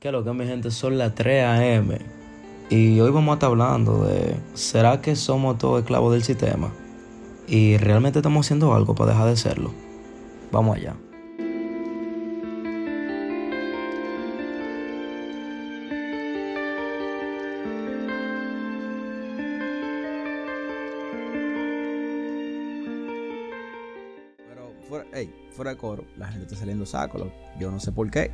Que lo que mi gente son las 3 a.m. Y hoy vamos a estar hablando de ¿será que somos todos esclavos del sistema? Y realmente estamos haciendo algo para dejar de serlo. Vamos allá. Pero fuera, ey, fuera de coro, la gente está saliendo saco. Yo no sé por qué.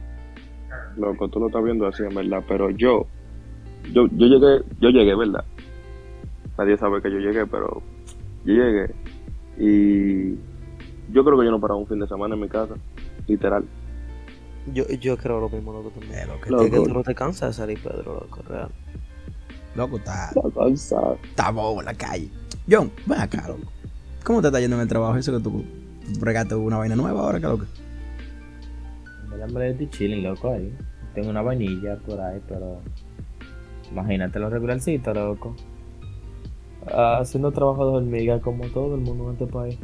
Loco, tú lo estás viendo así, en verdad. Pero yo, yo, yo llegué, yo llegué, ¿verdad? Nadie sabe que yo llegué, pero yo llegué. Y yo creo que yo no paraba un fin de semana en mi casa, literal. Yo, yo creo lo mismo, loco, también. Loco, Loco. Que tú no te cansas de salir, Pedro, loco, real. Loco, está, Está cansado. está bobo en la calle. John, ven acá, loco. ¿Cómo te está yendo en el trabajo? Eso que tú bregaste una vaina nueva ahora, que loco. Da hambre de chilling, loco, ahí. Tengo una vainilla por ahí, pero... Imagínate lo regularcito, loco. Ah, haciendo trabajo de hormiga como todo el mundo en este país.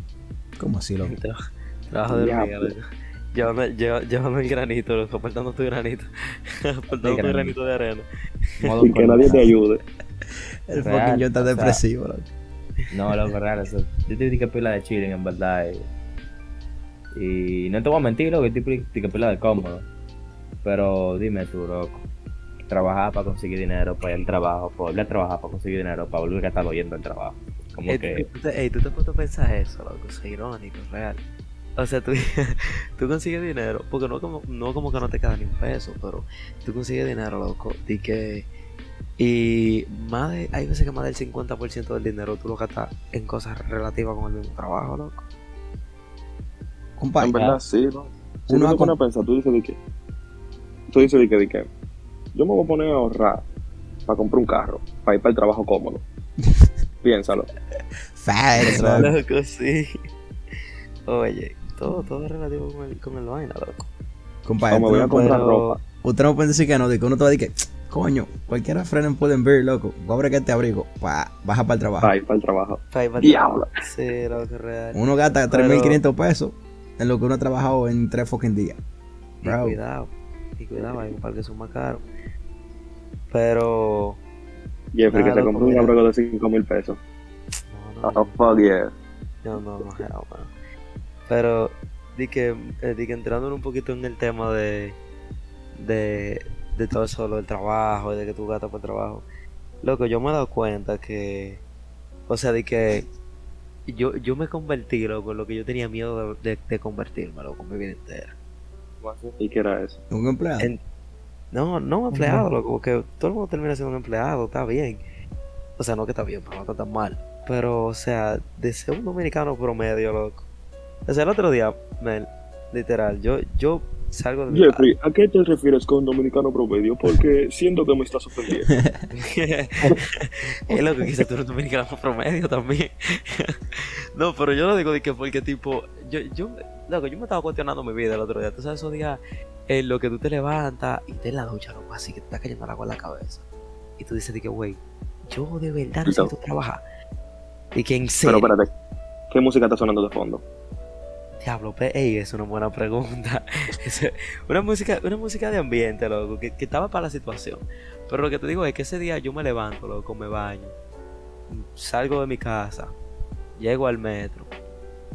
¿Cómo así, loco? Tra- Trabajo de hormiga, loco. Llevando el granito, loco, apartando tu granito. apartando tu granito. granito de arena. Modo Sin que nadie te ayude. El Real, fucking John está o sea, depresivo, loco. No, loco, real, eso. Yo te dije pila de chilling, en verdad. Y, y no te voy a mentir, loco, yo te dije pila de cómodo. Pero dime tú, loco. Trabajar para conseguir dinero, para ir al trabajo, volver a trabajar para conseguir dinero, para volver a estar oyendo el trabajo. Como Ey, que... tú, ey, tú te has puesto a pensar eso, loco, es irónico, real. O sea, tú, tú consigues dinero, porque no como, no como que no te queda ni un peso, pero tú consigues dinero, loco, y que... Y más de, hay veces que más del 50% del dinero tú lo gastas en cosas relativas con el mismo trabajo, loco. Compadre, En verdad, sí, ¿no? Si Uno pones a pensar, tú dices de qué. Tú dices de qué, de qué. Yo me voy a poner a ahorrar para comprar un carro, para ir para el trabajo cómodo. Piénsalo. facts, loco. Sí. Oye, todo, todo es relativo con el, con el vaina, loco. Compadre, me voy a comprar pero- ropa. usted no puede decir que no, de que uno te va a decir que, coño, cualquiera frena en pueden ver, loco. Cobre que te abrigo, pa, baja para el trabajo. Para ir para el trabajo. Pa' ir pa'l Diablo. trabajo. Sí, loco, real. Uno gasta Pero- 3.500 pesos en lo que uno ha trabajado en tres fucking días. Y cuidado, y cuidado, hay un par que son más caros. Pero. Jeffrey, que Nada, se loco, compró un abrigo de 5 mil pesos. No, no, Oh, fuck yeah. no, no, no, hell, man. Pero, di que, eh, di que entrando un poquito en el tema de. de. de todo eso, lo del trabajo y de que tú gastas por trabajo. Loco, yo me he dado cuenta que. O sea, de que. Yo, yo me convertí, loco, en lo que yo tenía miedo de, de, de convertirme, loco, mi vida entera. ¿Y qué era eso? Un empleado. En- No, no un empleado, loco, porque todo el mundo termina siendo un empleado, está bien. O sea, no que está bien, pero no está tan mal. Pero, o sea, de ser un dominicano promedio, loco. O sea, el otro día, man, literal, yo, yo salgo de Jeffrey, ¿a qué te refieres con dominicano promedio? Porque siento que me estás ofendiendo. es lo que quise tú eres dominicano promedio también. no, pero yo lo digo de que porque tipo, yo, yo, loco, yo me estaba cuestionando mi vida el otro día. Tú sabes esos días en lo que tú te levantas y te en la ducha, loco, así que te está cayendo el agua en la cabeza. Y tú dices de que, güey, yo de verdad necesito trabajar. Y que en Pero espérate, ¿qué música está sonando de fondo? Diablo, ey, es una buena pregunta. Una música, una música de ambiente, loco, que, que estaba para la situación. Pero lo que te digo es que ese día yo me levanto, loco, me baño, salgo de mi casa, llego al metro.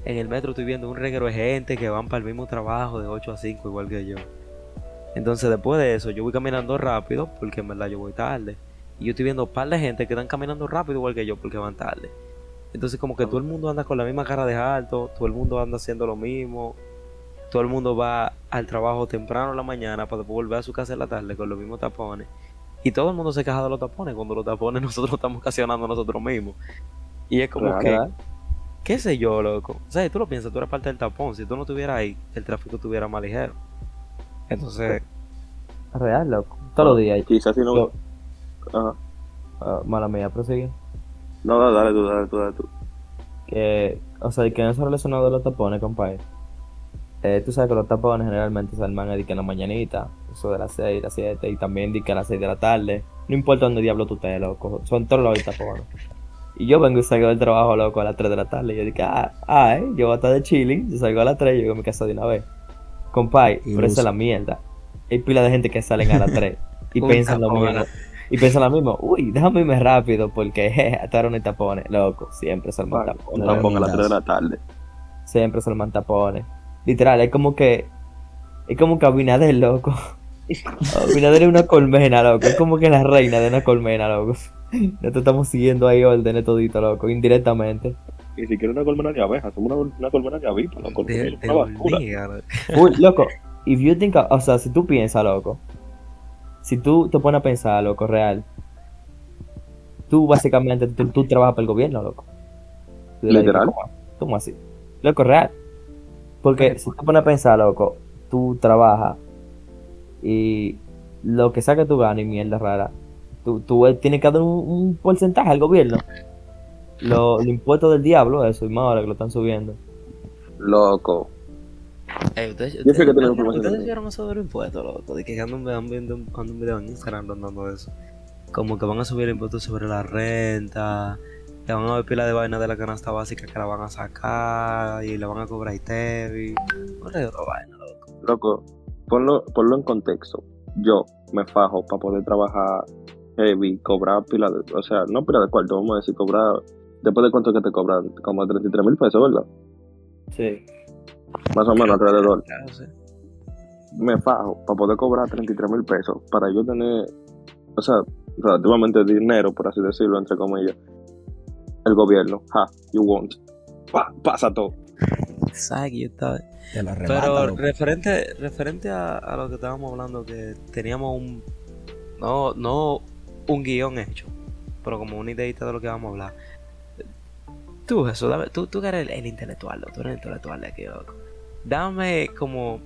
En el metro estoy viendo un reguero de gente que van para el mismo trabajo de 8 a 5, igual que yo. Entonces, después de eso, yo voy caminando rápido, porque en verdad yo voy tarde. Y yo estoy viendo un par de gente que están caminando rápido, igual que yo, porque van tarde. Entonces, como que todo el mundo anda con la misma cara de alto, todo el mundo anda haciendo lo mismo. Todo el mundo va al trabajo temprano en la mañana para después volver a su casa en la tarde con los mismos tapones. Y todo el mundo se queja de los tapones cuando los tapones nosotros estamos ocasionando nosotros mismos. Y es como que, qué sé yo, loco. O sea, tú lo piensas, tú eres parte del tapón. Si tú no estuvieras ahí, el tráfico estuviera más ligero. Entonces, Real, loco. Todos los días. Quizás si no... Ajá. Ah, mala mía, prosigue. No, dale, dale tú, dale tú, dale tú. que, o sea, que en eso relacionado de los tapones, compadre. Eh, tú sabes que los tapones generalmente se arman eh, que en la mañanita, eso de las 6, las 7, y también di que a las 6 de la tarde. No importa dónde diablo tú estés, loco, son todos los tapones. Y yo vengo y salgo del trabajo, loco, a las 3 de la tarde. Y yo dije, ah, ah, eh, yo voy a estar de chilling, yo salgo a las 3 y llego a mi casa de una vez. Compay, Y pero esa es la mierda. hay pila de gente que salen a las 3 y piensan lo mismo. Y piensan lo mismo, uy, déjame irme rápido porque jeje, no hay tapones, loco, siempre se arman Un tapones. tapón a las 3 de la tarde. Siempre se arman tapones. Literal, es como que. Es como que Abinader, loco. Abinader es una colmena, loco. Es como que la reina de una colmena, loco. Nosotros estamos siguiendo ahí órdenes todito, loco, indirectamente. Ni siquiera una colmena de abejas, somos una, una colmena de avispas, loco. De, Una de basura. loco. Uy, loco, if you think, o sea, si tú piensas, loco, si tú te pones a pensar, loco, real, tú básicamente, tú, tú trabajas para el gobierno, loco. Literal. ¿cómo, cómo así? Loco, real. Porque si te pones a pensar, loco, tú trabajas y lo que sea que tú ganes, mierda rara, tú, tú tienes que dar un, un porcentaje al gobierno. Lo- Los impuestos del diablo, eso, y más ahora que lo están subiendo. Loco. Ey, ustedes, Yo sé que tenemos información ustedes de- vieron eso de los impuestos, loco, de que andan andan viendo un, video en Instagram rondando eso. Como que van a subir impuestos sobre la renta, que van a haber pila de vaina de la canasta básica que la van a sacar y le van a cobrar ITEVI. No le otra vaina, loco. Loco, ponlo, ponlo en contexto. Yo me fajo para poder trabajar heavy, cobrar pila de, o sea, no pila de cuarto, vamos a decir, cobrar, después de cuánto que te cobran, como 33 mil pesos, ¿verdad? Sí. Más o menos alrededor. Me fajo para poder cobrar 33 mil pesos, para yo tener, o sea, relativamente dinero, por así decirlo, entre comillas. El gobierno, ja, you won't. Pa, pasa todo. ¿Sabes que yo estaba- Te lo arrebata, Pero loco. referente, referente a, a lo que estábamos hablando, que teníamos un. No, no un guion hecho, pero como una ideita de lo que vamos a hablar. Tú, Jesús, tú, tú que eres el, el intelectual, tú eres el intelectual de aquí, loco. Dame como.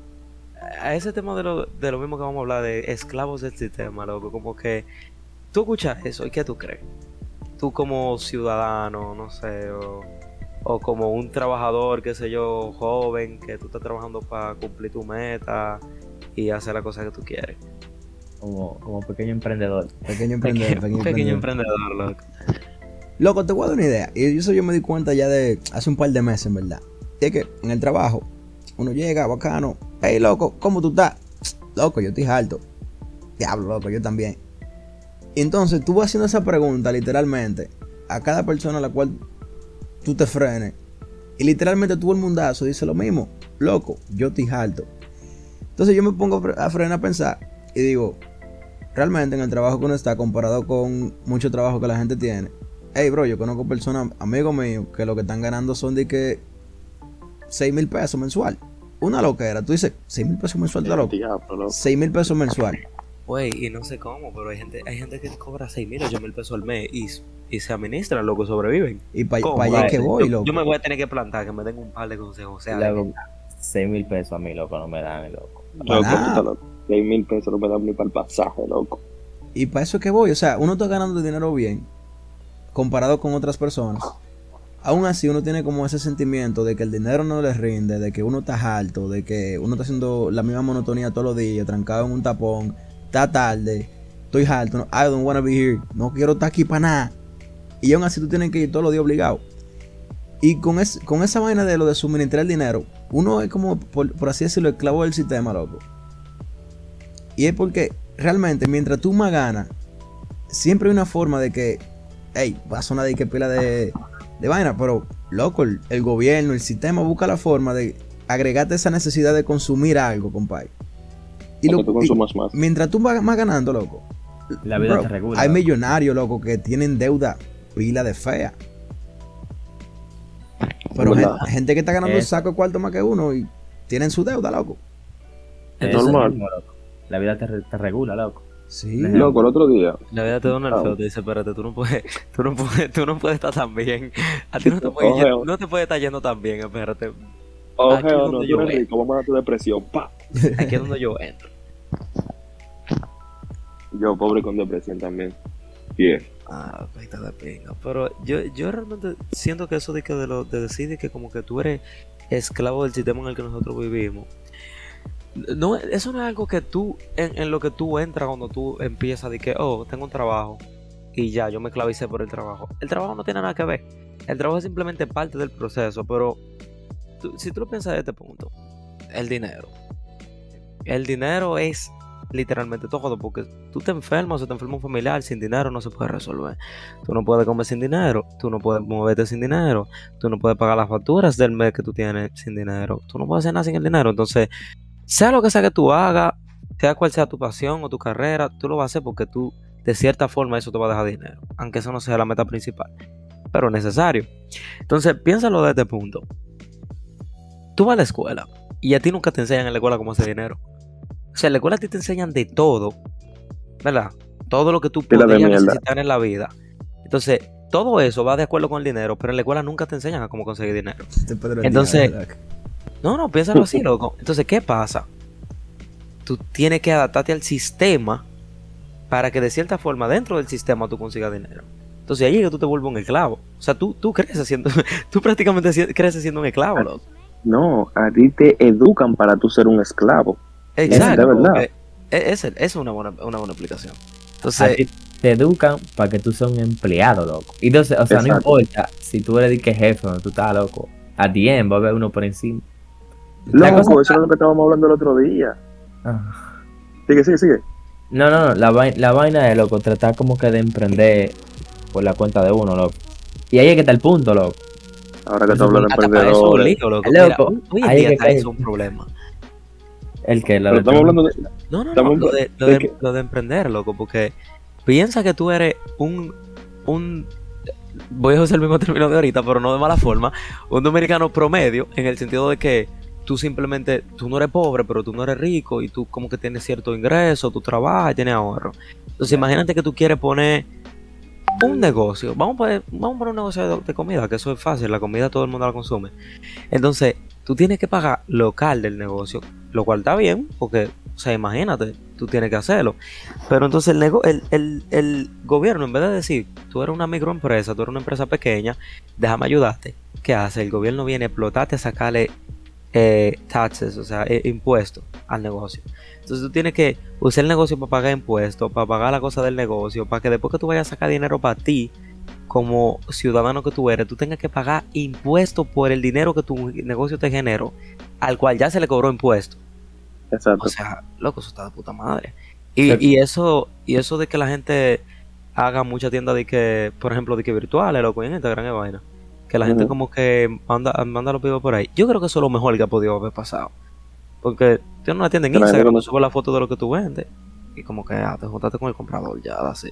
A ese tema de lo, de lo mismo que vamos a hablar, de esclavos del sistema, loco, como que. Tú escuchas eso, ¿y qué tú crees? Tú como ciudadano, no sé, o o como un trabajador, qué sé yo, joven, que tú estás trabajando para cumplir tu meta y hacer la cosa que tú quieres. Como, como pequeño emprendedor. Pequeño emprendedor, Pequeño, pequeño, pequeño emprendedor. emprendedor, loco. Loco, te voy a dar una idea. Y eso yo me di cuenta ya de hace un par de meses, en verdad. Y es que en el trabajo, uno llega, bacano. Hey, loco, ¿cómo tú estás? Loco, yo estoy harto. Diablo, loco, yo también. Entonces tú vas haciendo esa pregunta, literalmente, a cada persona a la cual tú te frenes. Y literalmente todo el mundazo dice lo mismo. Loco, yo estoy harto. Entonces yo me pongo a frenar a pensar y digo, realmente en el trabajo que uno está comparado con mucho trabajo que la gente tiene. Hey, bro, yo conozco personas, amigos míos, que lo que están ganando son de que 6 mil pesos mensual. Una loquera. Tú dices, 6 mil pesos mensual, está loco. Diablo, loco. 6 mil pesos mensual. Güey, y no sé cómo, pero hay gente, hay gente que cobra 6 mil, 8 mil pesos al mes y, y se administran, loco, sobreviven. Y para ¿Cómo? allá es que voy, yo, loco. yo me voy a tener que plantar, que me den un par de consejos. O sea, Luego, 6 mil pesos a mí, loco, no me dan, loco. Loco, loco. 6 mil pesos no me dan ni para el pasaje, loco. Y para eso es que voy. O sea, uno está ganando dinero bien comparado con otras personas. Aún así, uno tiene como ese sentimiento de que el dinero no le rinde, de que uno está alto, de que uno está haciendo la misma monotonía todos los días, trancado en un tapón, está tarde, estoy alto, I don't wanna be here, no quiero estar aquí para nada. Y aún así tú tienes que ir todos los días obligado. Y con, es- con esa vaina de lo de suministrar el dinero, uno es como, por, por así decirlo, esclavo del sistema, loco. Y es porque realmente mientras tú más ganas, siempre hay una forma de que, hey, va a sonar de que pila de, de vaina, pero loco, el, el gobierno, el sistema busca la forma de agregarte esa necesidad de consumir algo, compadre. Y, lo- que tú y consumas más. mientras tú vas más ganando, loco, La vida bro, te regula. hay millonarios, loco, que tienen deuda pila de fea. Pero ¿Verdad? gen- gente que está ganando un saco de cuarto más que uno y tienen su deuda, loco. Es normal. mismo, loco. La vida te, te regula, loco. Sí. Loco, el otro día, La vida te da un Ah. feo, te dice, espérate, tú no puedes, tú no puedes, tú no puedes estar tan bien. A ti no te puede, Oje, no te puede estar yendo tan bien, espérate. Oje, es o donde no, yo rico, vamos a tu depresión, pa. Aquí es donde yo entro. Yo, pobre con depresión también. Bien. Ah, pues está de pinga. Pero yo, yo realmente siento que eso de que de, lo, de decir de que como que tú eres esclavo del sistema en el que nosotros vivimos. No, eso no es algo que tú, en, en lo que tú entras cuando tú empiezas de que, oh, tengo un trabajo y ya, yo me clavicé por el trabajo. El trabajo no tiene nada que ver. El trabajo es simplemente parte del proceso, pero si tú lo piensas de este punto, el dinero. El dinero es literalmente todo, porque tú te enfermas o te enferma un familiar, sin dinero no se puede resolver. Tú no puedes comer sin dinero, tú no puedes moverte sin dinero, tú no puedes pagar las facturas del mes que tú tienes sin dinero, tú no puedes hacer nada sin el dinero. Entonces, sea lo que sea que tú hagas, sea cual sea tu pasión o tu carrera, tú lo vas a hacer porque tú, de cierta forma, eso te va a dejar dinero, aunque eso no sea la meta principal, pero es necesario. Entonces, piénsalo desde este punto. Tú vas a la escuela y a ti nunca te enseñan en la escuela cómo hacer dinero. O sea, en la escuela a ti te enseñan de todo, ¿verdad? Todo lo que tú mierda. necesitar en la vida. Entonces, todo eso va de acuerdo con el dinero, pero en la escuela nunca te enseñan a cómo conseguir dinero. Entonces-. No, no, piénsalo así, loco. Entonces, ¿qué pasa? Tú tienes que adaptarte al sistema para que de cierta forma dentro del sistema tú consigas dinero. Entonces ahí es que tú te vuelves un esclavo. O sea, tú, tú creces siendo, tú prácticamente creces siendo un esclavo, loco. No, a ti te educan para tú ser un esclavo. Exacto. de verdad. porque Es, es, es una, buena, una buena explicación. A Entonces, ti te educan para que tú seas un empleado, loco. Y entonces, o sea, no importa si tú eres de que jefe o no, tú estás loco. A ti va a haber uno por encima. Loco, cosa- eso es lo que estábamos hablando el otro día. Ah. Sigue, sigue, sigue. No, no, no, la, vai- la vaina es, loco, tratar como que de emprender por la cuenta de uno, loco. Y ahí es que está el punto, loco. Ahora que tú hablas de es emprendedores. lío, loco. Loco, Mira, hoy en día que está cae. eso un problema. El que la estamos hablando de. No, no, no, Estamos lo de, lo de de- que- lo de emprender, loco, porque piensa que tú eres un, un, voy a usar el mismo término de ahorita, pero no de mala forma, un dominicano promedio, en el sentido de que tú simplemente, tú no eres pobre, pero tú no eres rico y tú como que tienes cierto ingreso, tú trabajas y tienes ahorro. Entonces imagínate que tú quieres poner un negocio, vamos a poner, vamos a poner un negocio de, de comida, que eso es fácil, la comida todo el mundo la consume. Entonces, tú tienes que pagar local del negocio, lo cual está bien, porque, o sea, imagínate, tú tienes que hacerlo. Pero entonces el, nego- el, el, el gobierno, en vez de decir, tú eres una microempresa, tú eres una empresa pequeña, déjame ayudarte, ¿qué hace? El gobierno viene a explotarte a sacarle eh, taxes, o sea, eh, impuestos al negocio. Entonces tú tienes que usar el negocio para pagar impuestos, para pagar la cosa del negocio, para que después que tú vayas a sacar dinero para ti, como ciudadano que tú eres, tú tengas que pagar impuestos por el dinero que tu negocio te generó, al cual ya se le cobró impuesto. Exacto. O sea, loco, eso está de puta madre. Y, eso, y eso de que la gente haga mucha tienda de que, por ejemplo, de que virtuales, loco, en Instagram es vaina. Que la gente como que manda, manda los pibos por ahí. Yo creo que eso es lo mejor que ha podido haber pasado. Porque tienes una tienda en Instagram, tú subes la foto de lo que tú vendes. Y como que ah, te juntaste con el comprador, ya, así.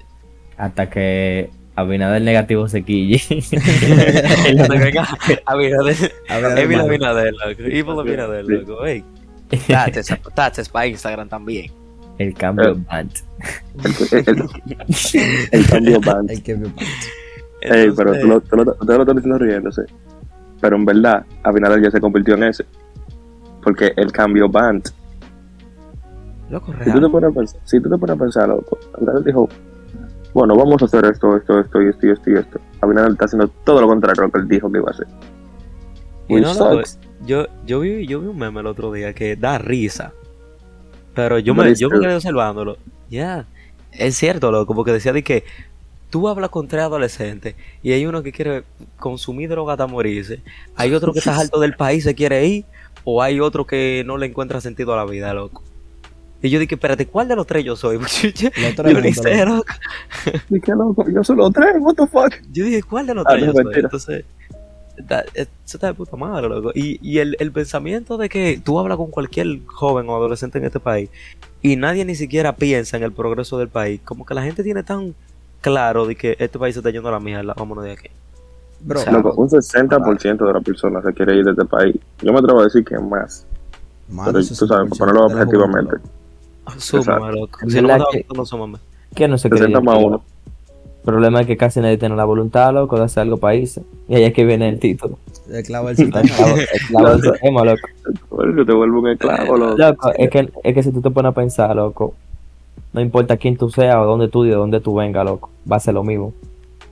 Hasta que Abinader negativo se quille. Abinader, Evil. Abinader, loco. Evil Abinader, loco. Ey. Taxes, taxes para Instagram también. el cambio Eh. band. El, el- el cambio band. Ver. Ey, pero Entonces, tú lo, tú lo- tú lo estás diciendo riéndose. Pero en verdad, Abinader ya se convirtió en ese. Porque el cambio band. Loco, Si tú te real. pones a pensar, si tú te pones a pensar, loco, Abinader dijo, bueno, vamos a hacer esto, esto, esto, y esto, y esto, y esto. Abinader está haciendo todo lo contrario a lo que él dijo que iba a hacer. Y Which no, loco, yo, yo, vi, yo vi un meme el otro día que da risa. Pero yo ¿Lo me, yo me quedé observándolo. Ya. Es cierto, loco, porque decía de que tú hablas con tres adolescentes y hay uno que quiere consumir droga hasta morirse. Hay otro que está alto del país se quiere ir. O hay otro que no le encuentra sentido a la vida, loco. Y yo dije, espérate, ¿cuál de los tres yo soy? Los yo ni sé, loco. Y qué loco, yo solo tres, what the fuck. Yo dije, ¿cuál de los Ah, tres no, yo soy? Entonces, está- eso está de puta madre, loco. Y, y el, el pensamiento de que tú hablas con cualquier joven o adolescente en este país y nadie ni siquiera piensa en el progreso del país, como que la gente tiene tan claro de que este país se está yendo a la mierda, vámonos de aquí. Bro, O sea, Loco, un 60% de las personas se quiere ir de este país. Yo me atrevo a decir que más. más Pero tú sabes, 60% ponerlo objetivamente. juventud, Súmame, loco. Si no me que- gustando, súmame. Que no se quiere 60 ir, más loco. uno. El problema es que casi nadie tiene la voluntad, loco, de hacer algo país. Y ahí es que viene el título. El clavo del El sistema. clavo- el clavo del sistema, loco. Te vuelvo un esclavo, loco. Loco, es que, es que si tú te pones a pensar, loco, no importa quién tú seas o dónde tú y de dónde tú vengas, loco, va a ser lo mismo.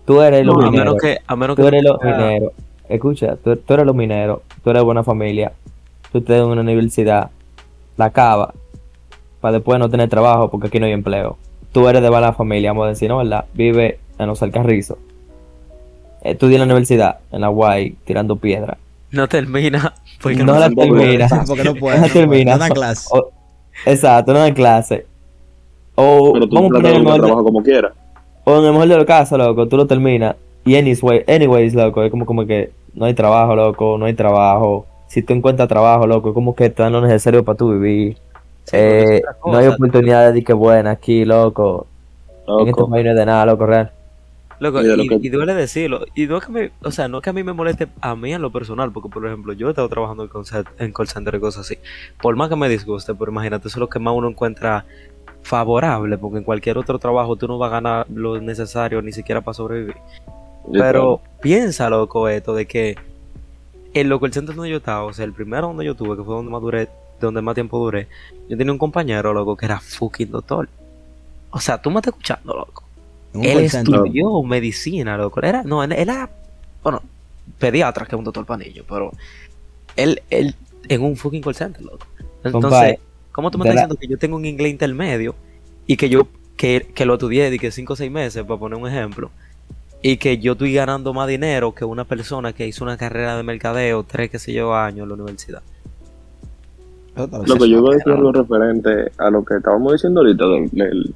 Tú eres los No, a mineros, menos que, a menos que tú eres los mineros. Escucha, tú, tú eres los mineros, tú eres buena familia, tú estás en una universidad, la acaba, para después no tener trabajo porque aquí no hay empleo. Tú eres de mala familia, vamos a decir, ¿no? ¿Verdad? Vive en los Alcarrizos. Estudia en la universidad, en la Guay, tirando piedra. no termina. Porque No la termina. Porque no puede. No No, termina. no dan clase. O- exacto, no dan clase. O Pero tú vamos a poner el de- trabajo como quieras. o en el mejor de los casos, loco, tú lo terminas. Y anyway, anyways, loco, es como, como que no hay trabajo, loco, no hay trabajo. Si tú encuentras trabajo, loco, es como que te dan lo necesario para tu vivir. Sí, Eh, no hay oportunidades de que buena aquí, loco. En este Loco. país no es de nada, loco, real. Loco, Y y, que- y duele decirlo. Y no es que me, o sea, no es que a mí me moleste a mí en lo personal, porque por ejemplo, yo he estado trabajando en call, cent- en call center y cosas así. Por más que me disguste, pero imagínate, eso es lo que más uno encuentra favorable, porque en cualquier otro trabajo tú no vas a ganar lo necesario ni siquiera para sobrevivir. Yo Pero piensa, loco, esto de que en lo call center donde yo estaba, o sea, el primero donde yo tuve, que fue donde más duré, donde más tiempo duré, yo tenía un compañero, loco, que era fucking doctor. O sea, tú me estás escuchando, loco. Un Él estudió medicina, loco. Era, no, él, él era, bueno, pediatra, que es un doctor niños, pero él, él en un fucking call center, loco. Entonces, ¿cómo tú me estás la- diciendo que yo tengo un inglés intermedio y que yo, que, que lo estudié de que 5 o 6 meses, para poner un ejemplo, y que yo estoy ganando más dinero que una persona que hizo una carrera de mercadeo, tres, qué sé yo, años en la universidad? Lo que yo iba a decir algo referente a lo que estábamos diciendo ahorita, de, de-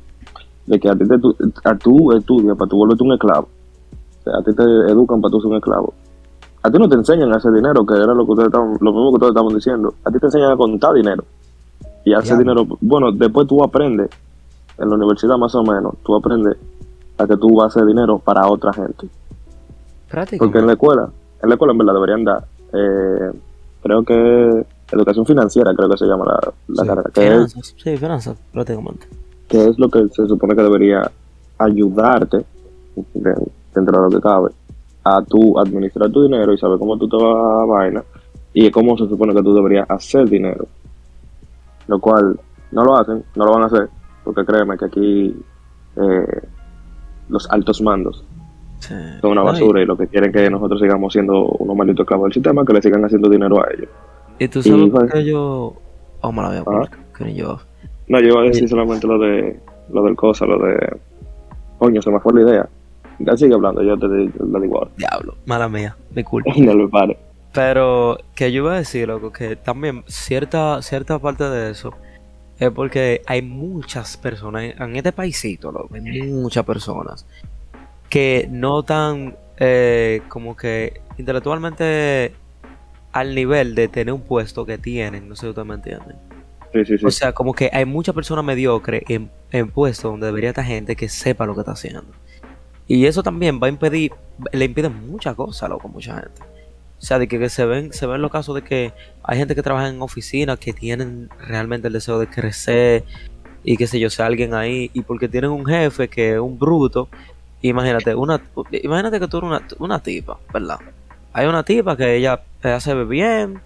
de que a ti te, tu- a tú estudias para tú volverte un esclavo. O sea, a ti te educan para tú ser un esclavo. A ti no te enseñan a hacer dinero, que era lo que ustedes estaban, lo mismo que ustedes estaban diciendo. A ti te enseñan a contar dinero. Y Ya. dinero, bueno, después tú aprendes, en la universidad más o menos, tú aprendes a que tú vas a hacer dinero para otra gente. Práctico. Porque en la escuela, en la escuela en verdad deberían dar, eh, creo que educación financiera, creo que se llama la, la Sí. carrera, que es, Finanzas, sí, finanzas, prácticamente. que es lo que se supone que debería ayudarte, de- dentro de lo que cabe, a tú administrar tu dinero y saber cómo tú te vas a vaina y cómo se supone que tú deberías hacer dinero. Lo cual no lo hacen, no lo van a hacer, porque créeme que aquí eh, los altos mandos Sí. son una basura y lo que quieren que nosotros sigamos siendo unos malditos esclavos del sistema, que le sigan haciendo dinero a ellos. Y tú sabes Y, por pues- yo. Oh, me la voy a poner, Ajá. que ni yo. No, yo iba a decir solamente lo de lo del cosa, lo de coño, se me fue la idea. Ya sigue hablando, yo te la digo ahora. Diablo, mala mía, mi culpa. no me pare. Pero que yo iba a decir, loco, que también cierta, cierta parte de eso es porque hay muchas personas en, este paisito, loco, hay muchas personas que no están eh, como que intelectualmente al nivel de tener un puesto que tienen, no sé si ustedes me entienden. Sí, sí, sí. O sea, como que hay muchas personas mediocres en, en puestos donde debería estar gente que sepa lo que está haciendo. Y eso también va a impedir, le impide muchas cosas, loco, a mucha gente. O sea, de que, se ven, se ven los casos de que hay gente que trabaja en oficinas que tienen realmente el deseo de crecer y que sé yo, sea alguien ahí, y porque tienen un jefe que es un bruto, imagínate, una, imagínate que tú eres una, una tipa, ¿verdad? Hay una tipa que ella, ella se ve bien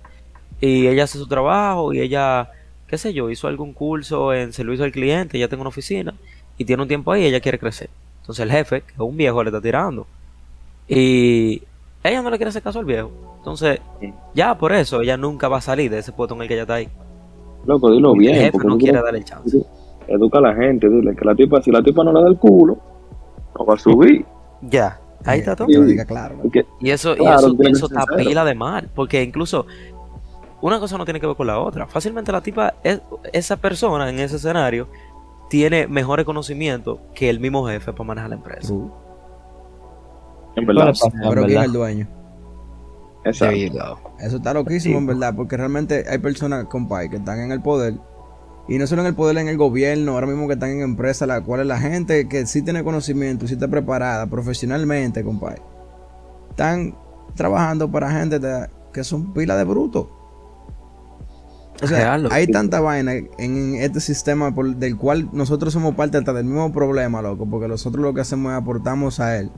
y ella hace su trabajo y ella qué sé yo, hizo algún curso en servicio al cliente, ya tiene una oficina y tiene un tiempo ahí y ella quiere crecer. Entonces el jefe, que es un viejo, le está tirando. Y ella no le quiere hacer caso al viejo. Entonces, Sí. ya por eso ella nunca va a salir de ese puesto en el que ella está ahí. Loco, dilo bien. el jefe porque no quiere darle el chance. Educa a la gente, dile que la tipa, si la tipa no le da el culo, no va a subir. Ya, ahí está todo. Claro. Porque Y eso, y Claro, eso, y eso ser está pila de mal, porque incluso una cosa no tiene que ver con la otra. Fácilmente la tipa, es, esa persona en ese escenario, tiene mejores conocimientos que el mismo jefe para manejar la empresa. True. En ¿Qué le verdad, pasa, en Pero ¿quién es el dueño? exacto. Eso está loquísimo, en verdad, porque realmente hay personas, compadre, que están en el poder. Y no solo en el poder, en el gobierno, ahora mismo que están en empresas, la cual es la gente que sí tiene conocimiento, sí está preparada profesionalmente, compadre. Están trabajando para gente de- que son pila de brutos. O sea, Real, hay tanta vaina en este sistema por- del cual nosotros somos parte hasta del mismo problema, loco, porque nosotros lo que hacemos es aportamos a él.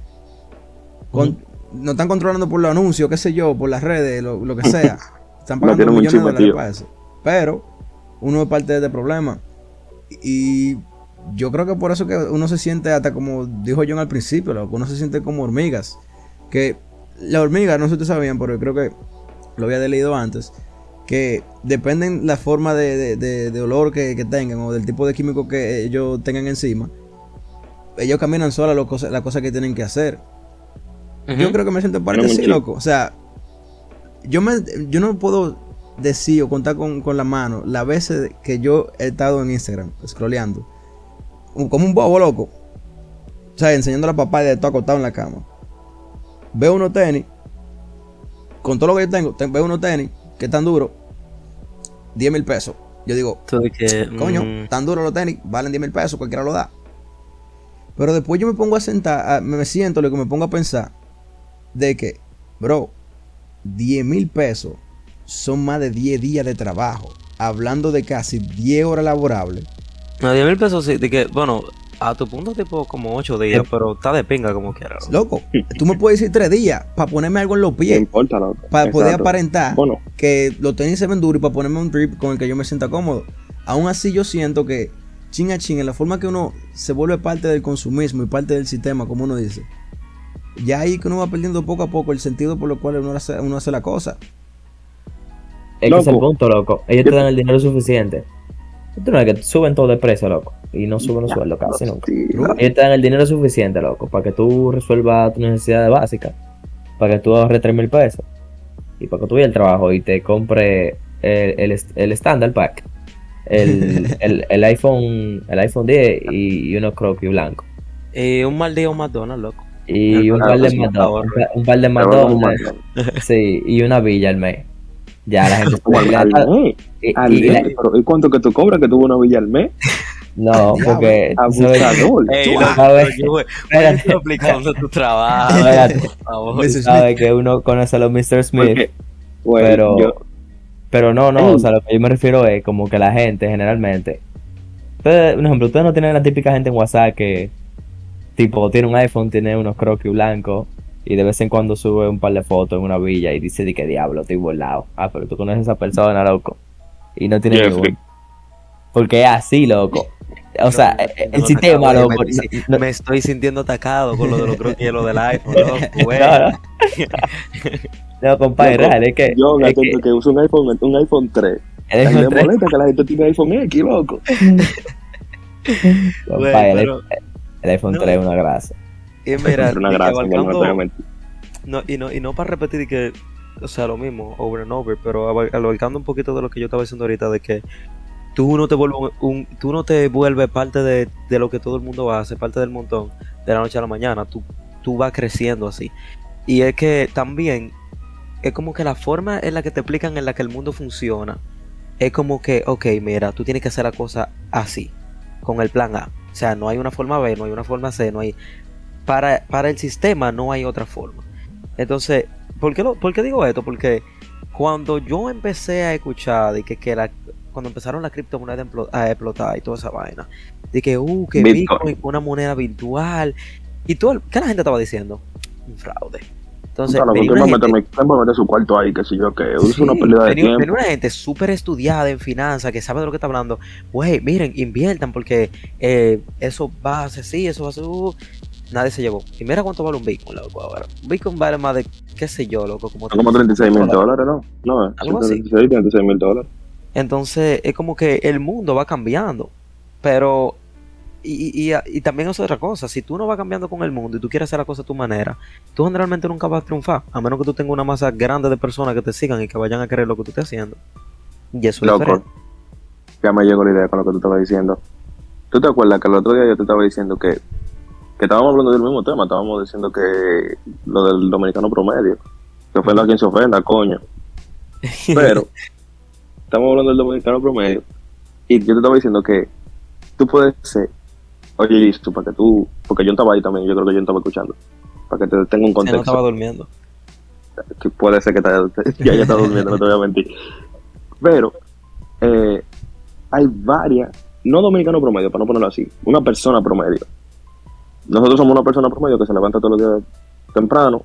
Con- Nos están controlando por los anuncios, qué sé yo, por las redes, lo, lo que sea. Están pagando millones de dólares tío. para eso. Pero uno es parte de este problema. Y yo creo que por eso que uno se siente hasta como dijo John al principio, loco, uno se siente como hormigas. Que las hormigas, no sé si ustedes sabían, pero yo creo que lo había leído antes, que dependen la forma de, de- de- de olor que, que tengan o del tipo de químico que ellos tengan encima. Ellos caminan cosas las cosas que tienen que hacer. Yo creo que me siento parte así, loco. O sea, yo, me, yo no puedo decir o contar con, con la mano las veces que yo he estado en Instagram, scrolleando. como un bobo, loco. O sea, enseñando a papá de todo acostado en la cama. Veo unos tenis, con todo lo que yo tengo, te- veo unos tenis que están duros, 10 mil pesos. Yo digo, que, coño, mm, tan duros los tenis, valen 10 mil pesos, cualquiera lo da. Pero después yo me pongo a sentar, a- me siento, lo que me pongo a pensar, de que, bro, 10 mil pesos son más de 10 días de trabajo. Hablando de casi 10 horas laborables. no, 10 mil pesos sí, de que, bueno, a tu punto tipo como 8 días, Eh, pero está de pinga como quieras. Loco, tú me puedes decir 3 días para ponerme algo en los No pies. importa, loco. Para poder Exacto. aparentar Bueno, que los tenis se ven duros y para ponerme un drip con el que yo me sienta cómodo. Aún así yo siento que chin a chin, en la forma que uno se vuelve parte del consumismo y parte del sistema, como uno dice, ya ahí que uno va perdiendo poco a poco el sentido por lo cual uno hace, uno hace la cosa. Es que es el Loco. punto, loco. Ellos te dan el dinero suficiente. Tú no ves que suben todo de precio, loco. Y no suben los sueldos casi nunca. sí. Ellos te dan el dinero suficiente, loco, para que tú resuelvas tus necesidades básicas. Para que tú ahorres 3 mil pesos. Y para que tú vayas al trabajo y te compre el, el, el standard pack. El, el, el iPhone el iPhone 10 y, y unos croquis blancos. Y un mal día un McDonald's, loco. Y un par de es un par- de mal. Sí, y una villa al mes. Ya la gente al- al mes. y- Al y la- mes, pero ¿y cuánto que tú cobras que tuvo una villa al mes? No, porque Abusador. Ey, Tú loco, sabes- yo por que uno conoce a los Mr. Smith. Porque, güey, pero yo- pero no, no, Ey. o sea, lo que yo me refiero es como que la gente generalmente. Ustedes, un ejemplo, ustedes no tienen la típica gente en WhatsApp que, tipo, tiene un iPhone, tiene unos croquis blancos y de vez en cuando sube un par de fotos en una villa y dice, di que diablo, estoy volado. Ah, pero tú conoces a esa persona, loco. Y no tiene Jeffrey. ninguno. Porque es así, loco. O sea, No, eh, el no, sistema, loco. me, sí, no- me estoy sintiendo atacado con lo de los croquis y lo del iPhone, loco, güey. no, no. No, compadre, real, es que. Yo, es que que, uso un iPhone, un iPhone 3. el iPhone 3, molesta que la gente tiene iPhone X, loco. Compadre, el, pero- el iPhone no. 3 es una grasa. Y mira, una abarcando- no y no, y no para repetir que, o sea, lo mismo, over and over, pero abar- abarcando un poquito de lo que yo estaba diciendo ahorita, de que tú no te vuelves un, tú no te vuelves parte de, de lo que todo el mundo hace, parte del montón, de la noche a la mañana, tú, tú vas creciendo así. Y es que también, es como que la forma en la que te explican en la que el mundo funciona, es como que, ok, mira, tú tienes que hacer la cosa así, con el plan A. O sea, no hay una forma B, no hay una forma C, no hay... Para, para el sistema no hay otra forma. Entonces, ¿por qué, lo, por qué digo esto? Porque cuando yo empecé a escuchar de que, que la, cuando empezaron las criptomonedas a explotar y toda esa vaina, de que, uh, que Bitcoin. Bitcoin, una moneda virtual, y todo, el- ¿qué la gente estaba diciendo? Un fraude. Entonces, Claro, venía ¿quién una gente- meter- su cuarto ahí? Que si yo, que es Sí, una pérdida de tiempo. venía una gente súper estudiada en finanzas que sabe de lo que está hablando. Güey, miren, inviertan porque eh, eso va a ser así, eso va a ser. uh, nadie se llevó. Y mira cuánto vale un Bitcoin, loco, ahora. Un Bitcoin vale más de, qué sé yo, loco, como, como 36 mil dólares, ¿no? No, Algo son así. 36, 36 mil dólares. Entonces, es como que el mundo va cambiando. Pero. Y, y, y- también es otra cosa. Si tú no vas cambiando con el mundo y tú quieres hacer la cosa a tu manera, tú generalmente nunca vas a triunfar. A menos que tú tengas una masa grande de personas que te sigan y que vayan a querer lo que tú estés haciendo. Y eso es Loco, diferente. ya me llegó la idea con lo que tú estabas diciendo. ¿Tú te acuerdas que el otro día yo te estaba diciendo que, que estábamos hablando del mismo tema? Estábamos diciendo que lo del dominicano promedio. Que ofenda a quien se ofenda, coño. Pero, estamos hablando del dominicano promedio. Y yo te estaba diciendo que tú puedes ser, oye, listo, para que tú, porque yo estaba ahí también, yo creo que yo estaba escuchando, para que te tenga un Sí, no contexto. estaba durmiendo. que puede ser que te, ya haya estado durmiendo, no te voy a mentir. Pero eh, hay varias, no dominicano promedio, para no ponerlo así, una persona promedio. Nosotros somos una persona promedio que se levanta todos los días temprano,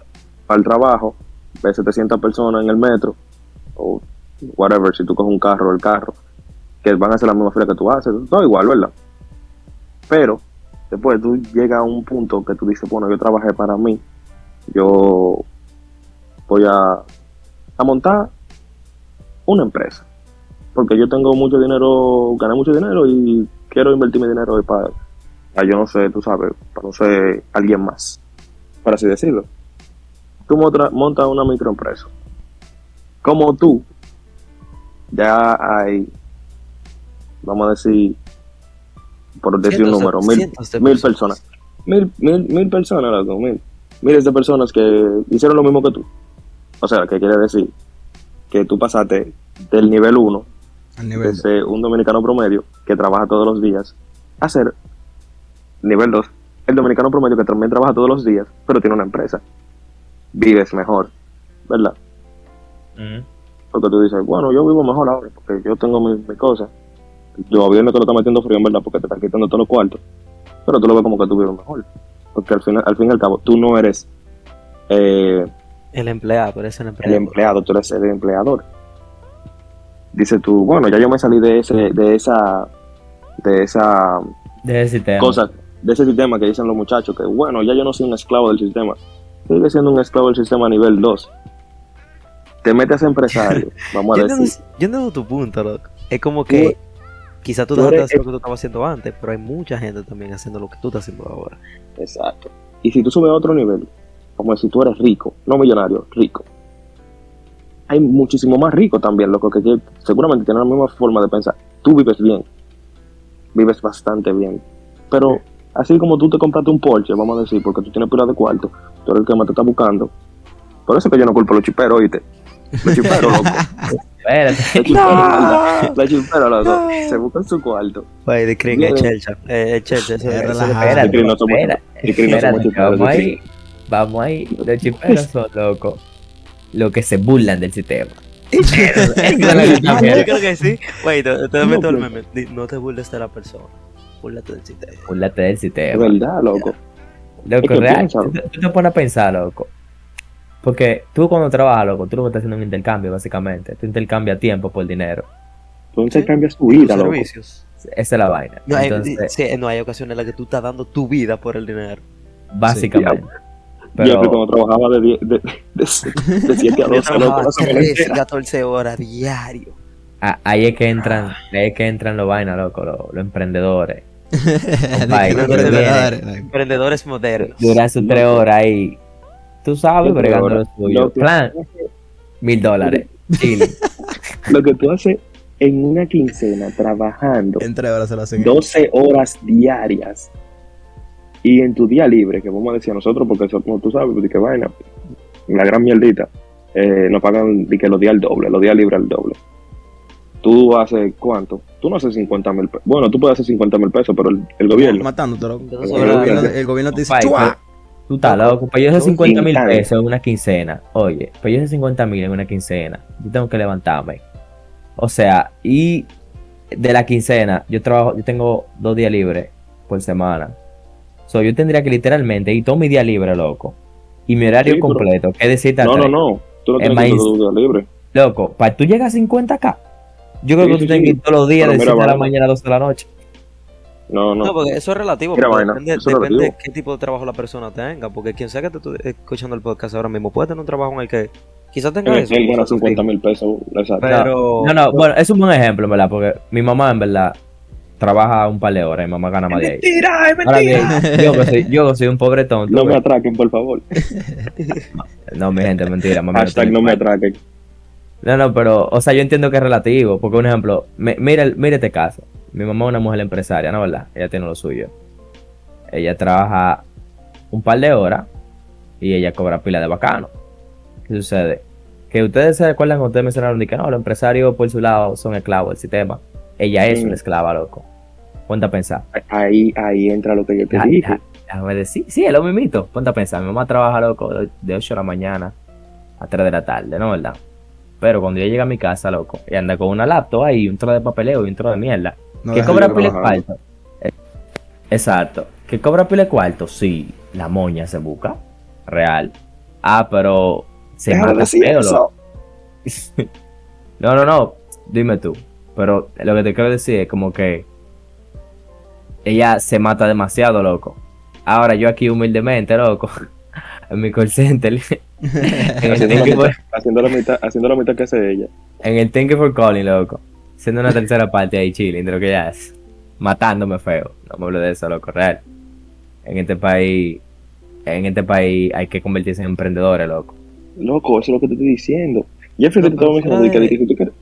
al trabajo, ve 700 personas en el metro, o whatever, si tú coges un carro o el carro, que van a hacer la misma fila que tú haces, todo igual, ¿verdad? Pero después tú llegas a un punto que tú dices, bueno, yo trabajé para mí, yo voy a, montar una empresa. Porque yo tengo mucho dinero, gané mucho dinero y quiero invertir mi dinero para, para yo no sé, tú sabes, para no ser alguien más, para así decirlo. Tú monta- montas una microempresa. Como tú, ya hay, vamos a decir, por decir un Cientos de- número, mil, mil personas. Mil, mil, mil personas, loco, mil. Miles de personas que hicieron lo mismo que tú. O sea, que quiere decir que tú pasaste del nivel 1, Al nivel. desde un dominicano promedio que trabaja todos los días, a ser nivel 2, el dominicano promedio que también trabaja todos los días, pero tiene una empresa. Vives mejor, ¿verdad? Porque tú dices, bueno, yo vivo mejor ahora, porque yo tengo mi, mi cosa. El gobierno te lo está metiendo frío, en verdad, porque te está quitando todos los cuartos. Pero tú lo ves como que tú vives mejor. Porque al, final, al fin y al cabo, tú no eres eh, El empleado, eres el el empleado. empleado, tú eres el empleador. Dices tú, bueno, ya yo me salí de ese, de esa, de esa De ese sistema. cosa, de ese sistema que dicen los muchachos, que bueno, ya yo no soy un esclavo del sistema. Sigue siendo un esclavo del sistema a nivel 2. Te metes a empresario, vamos a Yo decir. yo entiendo tu punto, loco. Es como que quizá tú tú dejaste de eres- hacer lo que tú estabas haciendo antes, pero hay mucha gente también haciendo lo que tú estás haciendo ahora. Exacto. Y si tú subes a otro nivel, como si tú eres rico, no millonario, rico. Hay muchísimo más rico también, loco, que, que seguramente tienen la misma forma de pensar. Tú vives bien, vives bastante bien. Pero así como tú te compraste un Porsche, vamos a decir, porque tú tienes pila de cuarto, tú eres el que más te está buscando. Por eso que yo no culpo a los chiperos, ¿oíste? Los chiperos, loco. Espérate. Los chiperos, los chiperos, loco. Se buscan su cuarto. Güey, de Kring, Bien. es Chelcha. Eh, es Chelcha, no somos- no somos espérate, chiperos, vamos ahí. Vamos ahí. Los chiperos son locos. Los que se burlan del sistema. Eso. Yo creo que sí. Güey, te, No, meto el meme. No te burles de la persona. Búrlate del sistema. Búrlate del sistema. verdad, loco. Loco, real. tú te pones a pensar, loco. Porque tú cuando trabajas, loco, tú lo que estás haciendo es un intercambio, básicamente. Tú intercambias tiempo por dinero. Tú Sí. cambias tu vida, loco. servicios. Esa es la vaina. No hay, Entonces, sí, no hay ocasiones en las que tú estás dando tu vida por el dinero. básicamente. Jeffrey Pero, cuando trabajaba de 10 de, de, de 7 a 12 Yo loco, trabajaba la semana 13, entera. 14 horas diario. ahí es que entran, ahí es que entran los vainas, loco, los, los emprendedores. Dar- Emprendedores modernos. Duran sus tres horas ahí. Tú sabes, bregando lo que- Plan, mil dólares. Chile. Lo que tú haces en una quincena trabajando En tres horas se lo hacen. 12 horas diarias y en tu día libre, que vamos a decir a nosotros, porque eso, como tú sabes, de que vaina, la gran mierdita, eh, nos pagan de que los días al doble, los días libres al doble. Tú haces cuánto? Tú no haces 50 mil pesos. Bueno, tú puedes hacer 50 mil pesos, pero el, el gobierno. Matándote, loco. Entonces, El gobierno, el gobierno te dice. Tú estás loco. Para yo hacer Son 50 mil pesos en una quincena. Oye, para yo hacer 50 mil en una quincena, yo tengo que levantarme. O sea, y de la quincena, yo trabajo, yo tengo dos días libres por semana. So, yo tendría que literalmente ir todo mi día libre, loco. Y mi horario Sí, completo, que decir, No, no, no. Tú no Es tienes más- que tu día libre. Loco, para tú llegar a 50k, yo creo Sí, que sí, tú tienes que ir todos los días de mira, 7 de la mañana a 12 de la noche. No, no. No, porque eso es relativo. Mira, vaina, depende eso es depende relativo. qué tipo de trabajo la persona tenga. Porque quien sea que te esté escuchando el podcast ahora mismo puede tener un trabajo en el que quizás tenga Él eso. él gana quizás 50 mil pesos. Exacto. Pero. No, no, bueno, es un buen ejemplo, en verdad, porque mi mamá, en verdad, trabaja un par de horas y mi mamá gana más de ahí. mentira, es Ahora bien, yo que soy, yo que soy un pobre tonto. No me pues, atraquen, por favor. no, mi gente, mentira. Mamá, Hashtag no me atraquen. No, no, pero, o sea, yo entiendo que es relativo. Porque, un ejemplo, me- mira, mira este caso. Mi mamá es una mujer empresaria, ¿no? ¿Verdad? Ella tiene lo suyo. Ella trabaja un par de horas y ella cobra pila de bacano. ¿Qué sucede? Que ustedes se recuerdan cuando ustedes mencionaron de que no, los empresarios por su lado son esclavos del sistema. Ella es una esclava, loco. Ponte a pensar. Ahí, ahí entra lo que yo te Ya, dije. Déjame decir, sí, es lo mismito. Ponte a pensar, mi mamá trabaja loco de- de 8 de la mañana a 3 de la tarde, ¿no? ¿Verdad? Pero cuando ella llega a mi casa, loco, y anda con una laptop ahí, un trozo de papeleo y un trozo de mierda. No ¿Que cobra pile cuarto? Eh, Exacto. ¿Que cobra pile cuarto? Sí, la moña se busca. Real. Ah, pero se Deja de mata eso. No, no, no. Dime tú. Pero lo que te quiero decir es como que ella se mata demasiado, loco. Ahora yo aquí humildemente, loco, en mi call center, Haciendo la, Thank you mitad, haciendo, la mitad, haciendo la mitad que hace ella. en el Thank you for calling, loco. Siendo una tercera parte ahí, chilling, de lo que ya es. Matándome feo. No me hablo de eso, loco, real. En este país, en este país hay que convertirse en emprendedores, loco. Loco, eso es lo que te estoy diciendo. Jeffrey No, te estaba mencionando que, que si, tú quieres,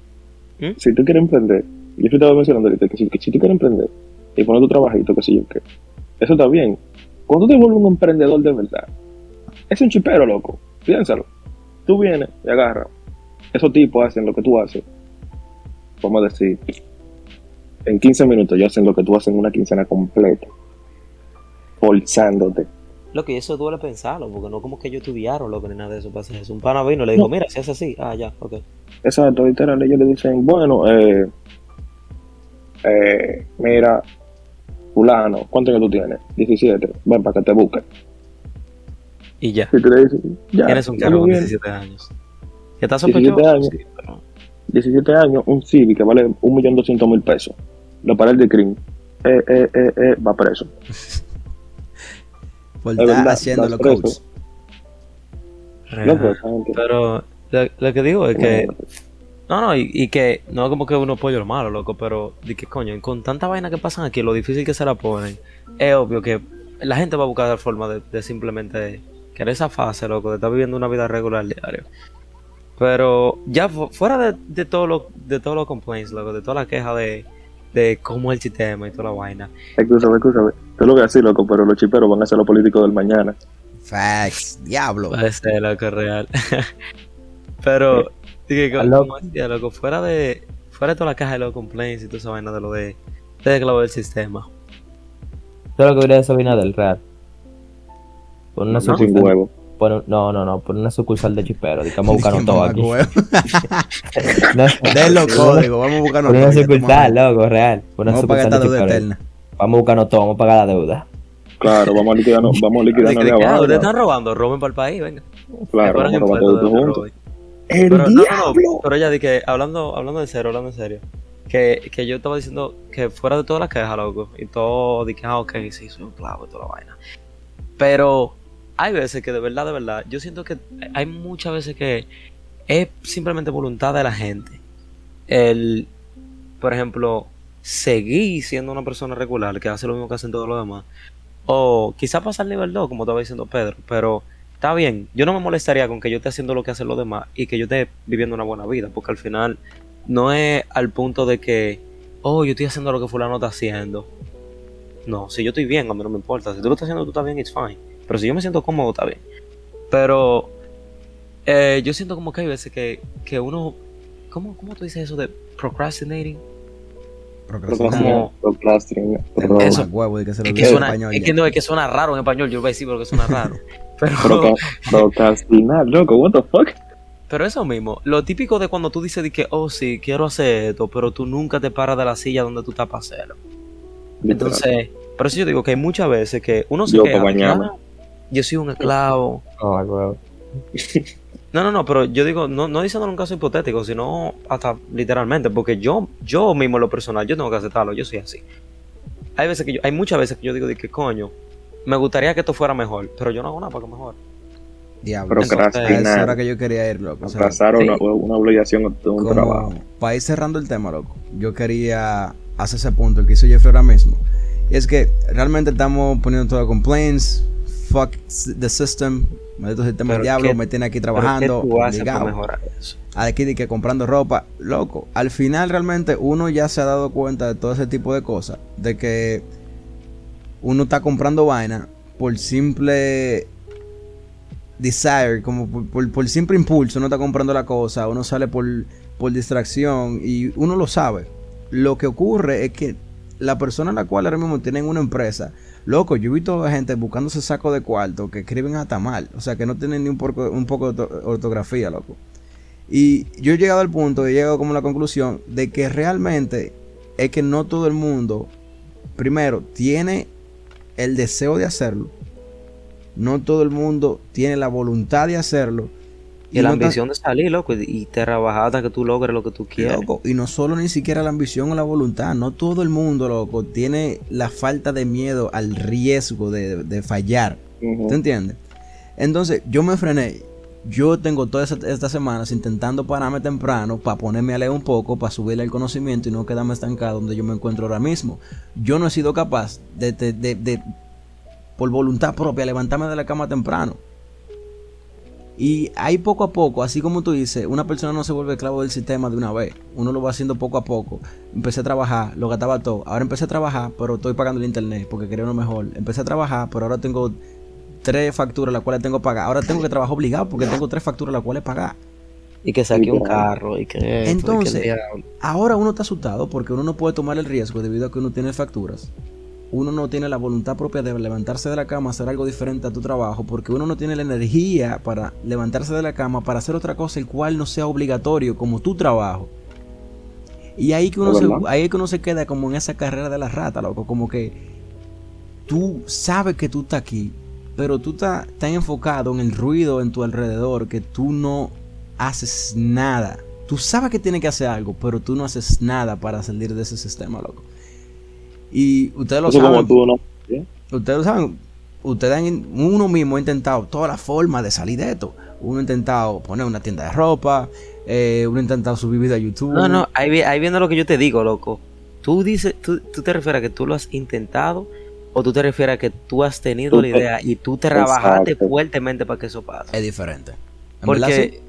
¿Mm? si tú quieres emprender, Jeffrey estaba mencionando ahorita que si, que si tú quieres emprender, y poner tu trabajito, qué sé yo qué. Eso está bien. Cuando tú te vuelves un emprendedor de verdad, es un chipero, loco. Piénsalo. Tú vienes y agarras. Esos tipos hacen lo que tú haces. Vamos a decir, en 15 minutos ya hacen lo que tú haces en una quincena completa. Forzándote. Lo que eso duele pensarlo, porque no como que ellos estudiaron lo que ni nada de eso para hacer eso. Un pana vino le dijo, mira, si hace así, ah, ya, ok. Exacto, literal, ellos le dicen, bueno, eh, eh, mira, fulano, ¿cuánto años tú tienes? 17, ven para que te busque. Y ya. Y tú le dices, ya, Tienes un ya cargo con bien. 17 años. ¿Qué está 17 sospechoso? años. Sí, pero- 17 años, un Civic que vale 1.200.000 pesos. Lo para el de crimen. Eh, eh, eh, eh, va preso. Por Es estar haciendo los esa gente- Pero lo, lo que digo es que. No, no, y, y que no es como que uno pollo lo malo, loco, pero de que coño, con tanta vaina que pasan aquí, lo difícil que se la ponen, es obvio que la gente va a buscar la forma de, de simplemente querer esa fase, loco, de estar viviendo una vida regular diario. Pero ya fu- fuera de, de todo lo, de todos los complaints, loco, de toda la queja de, de cómo es el sistema y toda la vaina. Escúchame, escúchame. Te lo voy a decir, loco, pero los chiperos van a ser los políticos del mañana. Facts. Diablo. Puede ser, loco, es real. Pero, dije, como decía, loco, fuera de, fuera de toda la caja de los complaints y toda esa vaina de lo de, de esclavo del sistema. Todo lo que hubiera de del real. Por una No, sin huevo. Por un- no, no, no, por una sucursal de chipero. Digamos buscando Qué todo aquí. No, Den los códigos, vamos a buscarnos Por una todo, sucursal, loco, real. Por una Vamos sucursal esta de deuda chipero. eterna. Vamos a buscarnos todo, vamos a pagar la deuda. Claro, vamos a liquidarnos, vamos a liquidarnos de que, ah, abajo. ustedes están robando, roben para el país, venga. Claro, vamos a robar de juntos. ¡El Pero, no, no, no, diablo! pero ya di que hablando, hablando en serio, hablando en serio, que, que yo estaba diciendo que fuera de todas las quejas, loco, y todo, di que, ah, ok, sí, soy un clavo y toda la vaina. Pero hay veces que de verdad, de verdad, yo siento que hay muchas veces que es simplemente voluntad de la gente. El, por ejemplo, seguir siendo una persona regular que hace lo mismo que hacen todos los demás. O quizá pasar nivel 2, como estaba diciendo Pedro, pero está bien. Yo no me molestaría con que yo esté haciendo lo que hacen los demás y que yo esté viviendo una buena vida, porque al final no es al punto de que, oh, yo estoy haciendo lo que fulano está haciendo. No, si yo estoy bien, a mí no me importa. Si tú lo estás haciendo, tú estás bien, it's fine. Pero si yo me siento cómodo, está bien. Pero eh, yo siento como que hay veces que, que uno, ¿cómo, ¿cómo tú dices eso de procrastinating? Procrastinar. Procrastinar. Tengo Eso- de que se lo Es que, diga en suena, español es que no, es que suena raro en español, yo voy a decir porque suena raro. Pero, Proca- Procrastinar, loco, what the fuck? pero eso mismo, lo típico de cuando tú dices de que, oh sí, quiero hacer esto, pero tú nunca te paras de la silla donde tú estás para hacerlo. Entonces, por eso yo digo que hay muchas veces que uno se Yo bañarme. "Ah, yo soy un esclavo. Oh. No, no, no, pero yo digo, no, no diciéndolo en un caso hipotético, sino hasta literalmente, porque yo, yo mismo en lo personal, yo tengo que aceptarlo, yo soy así. Hay veces que yo, hay muchas veces que yo digo de que coño, me gustaría que esto fuera mejor, pero yo no hago nada para que mejor. Diablo. Esa hora que yo quería ir, loco. o sea, sí. una, una obligación de un trabajo. para ir cerrando el tema, loco, yo quería hacer ese punto que hizo Jeffrey ahora mismo. Y es que realmente estamos poniendo todo complaints, fuck the system, maldito sistema del diablo, ¿qué- me tiene aquí trabajando, ¿qué tú obligado. mejorar eso? aquí de que comprando ropa, loco. Al final realmente uno ya se ha dado cuenta de todo ese tipo de cosas, de que uno está comprando vaina por simple desire, como por, por- por simple impulso, uno está comprando la cosa, uno sale por, por distracción y uno lo sabe. Lo que ocurre es que la persona a la cual ahora mismo tienen una empresa, loco, yo he visto gente buscándose saco de cuarto que escriben hasta mal, o sea que no tienen ni un poco, un poco de orto- ortografía, loco. Y yo he llegado al punto, he llegado como a la conclusión de que realmente es que no todo el mundo, primero, tiene el deseo de hacerlo. No todo el mundo tiene la voluntad de hacerlo. Y la no tan- ambición de salir, loco, y te trabajar hasta que tú logres lo que tú quieres. Loco, y no solo ni siquiera la ambición o la voluntad, no todo el mundo, loco, tiene la falta de miedo al riesgo de, de fallar. ¿Te entiendes? Entonces, yo me frené. Yo tengo todas esta- estas semanas intentando pararme temprano para ponerme a leer un poco, para subirle el conocimiento y no quedarme estancado donde yo me encuentro ahora mismo. Yo no he sido capaz de, de- de- de, por voluntad propia, levantarme de la cama temprano. Y ahí poco a poco, así como tú dices, una persona no se vuelve esclavo del sistema de una vez. Uno lo va haciendo poco a poco. Empecé a trabajar, lo gastaba todo. Ahora empecé a trabajar, pero estoy pagando el internet porque quería uno mejor. Empecé a trabajar, pero ahora tengo tres facturas las cuales tengo que pagar. Ahora tengo que trabajar obligado porque tengo tres facturas las cuales pagar. Y que saque un carro y que... y Entonces, diablo. ahora uno está asustado porque uno no puede tomar el riesgo debido a que uno tiene facturas. Uno no tiene la voluntad propia de levantarse de la cama, hacer algo diferente a tu trabajo, porque uno no tiene la energía para levantarse de la cama para hacer otra cosa el cual no sea obligatorio como tu trabajo. Y ahí que uno se, ahí es que uno se queda como en esa carrera de la rata, loco, como que tú sabes que tú estás aquí, pero tú estás tan enfocado en el ruido en tu alrededor que tú no haces nada. Tú sabes que tienes que hacer algo, pero tú no haces nada para salir de ese sistema, loco. Y ustedes lo Eso saben. como tú, ¿no? ¿Sí? Ustedes lo saben. Ustedes han- uno mismo ha intentado todas las formas de salir de esto. Uno ha intentado poner una tienda de ropa. eh, uno ha intentado subir video a YouTube. No, no, ahí, ahí viene lo que yo te digo, loco. Tú dices, tú, tú te refieres a que tú lo has intentado o tú te refieres a que tú has tenido Tú la te- idea y tú trabajaste Exacto. fuertemente para que eso pase. Es diferente. Verdad, sí. Porque,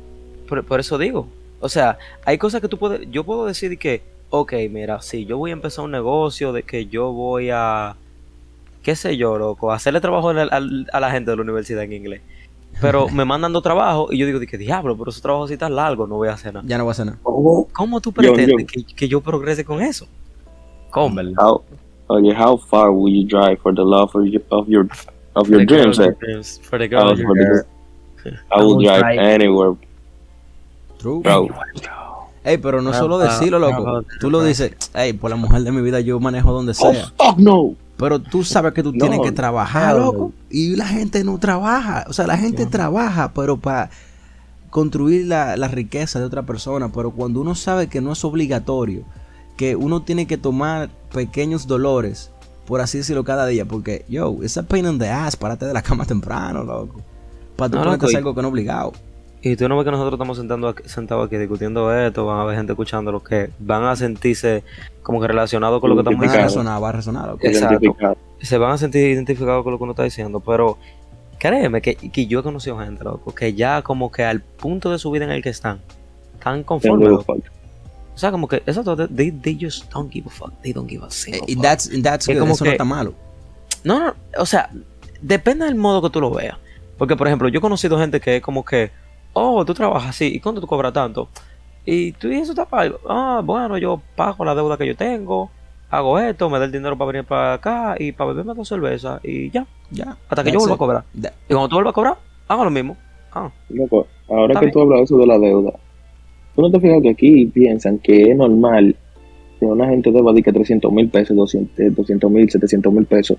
por, por eso digo, o sea, hay cosas que tú puedes, yo puedo decir que, ok, mira, si yo voy a empezar un negocio de que yo voy a, qué sé yo, loco, a hacerle trabajo al- al- a la gente de la universidad en inglés. Pero me mandan dos trabajos y yo digo, de que diablo, pero esos trabajos sí tan largos, no voy a hacer nada. Ya no voy a hacer nada. ¿Cómo tú pretendes yo- Que, que yo progrese con eso? ¿Cómo? How, oye, how far will you drive for the love of your of your, of your dreams? Eh? dreams, for the girl Oh, of your for the dreams. girl. I will drive. anywhere, True. bro. Ey, pero no Ah, solo ah, decirlo, loco. ah, Tú lo dices, ey, por la mujer de mi vida yo manejo donde Oh, sea. fuck no. Pero tú sabes que tú No. tienes que trabajar, No. loco. Y la gente no trabaja. O sea, la gente trabaja, pero para construir la, la riqueza de otra persona. Pero cuando uno sabe que no es obligatorio, que uno tiene que tomar pequeños dolores, por así decirlo, cada día. Porque, yo, esa pain in the ass, párate de la cama temprano, loco. Para tú No, ponerte a loco, algo que no es obligado. Y tú no ves que nosotros estamos sentando aquí- sentados aquí discutiendo esto, van a haber gente escuchando lo que van a sentirse como que relacionados con lo que estamos Va a diciendo. resonar, va a resonar. Exacto. Se van a sentir identificados con lo que uno está diciendo, pero créeme que, que yo he conocido gente, loco, que ya como que al punto de su vida en el que están, están conformes. O sea, como que, eso todo, they, they just don't give a fuck, they don't give a single Eh, Y fuck. that's, and that's good, como eso no que- está malo. No, no, o sea, depende del modo que tú lo veas. Porque, por ejemplo, yo he conocido gente que es como que, oh, tú trabajas así, ¿y cuánto tú cobras tanto? Y tú dices, eso está pago. Ah, bueno, yo pago la deuda que yo tengo, hago esto, me da el dinero para venir para acá y para beberme dos cervezas y ya, Ya. hasta que That's yo vuelva a cobrar. That- Y cuando tú vuelvas a cobrar, hago lo mismo. Ah, Loco, ahora que bien. tú hablas eso de la deuda, tú no te fijas que aquí piensan que es normal que una gente deba de que 300 mil pesos, 200 mil, 700 mil pesos.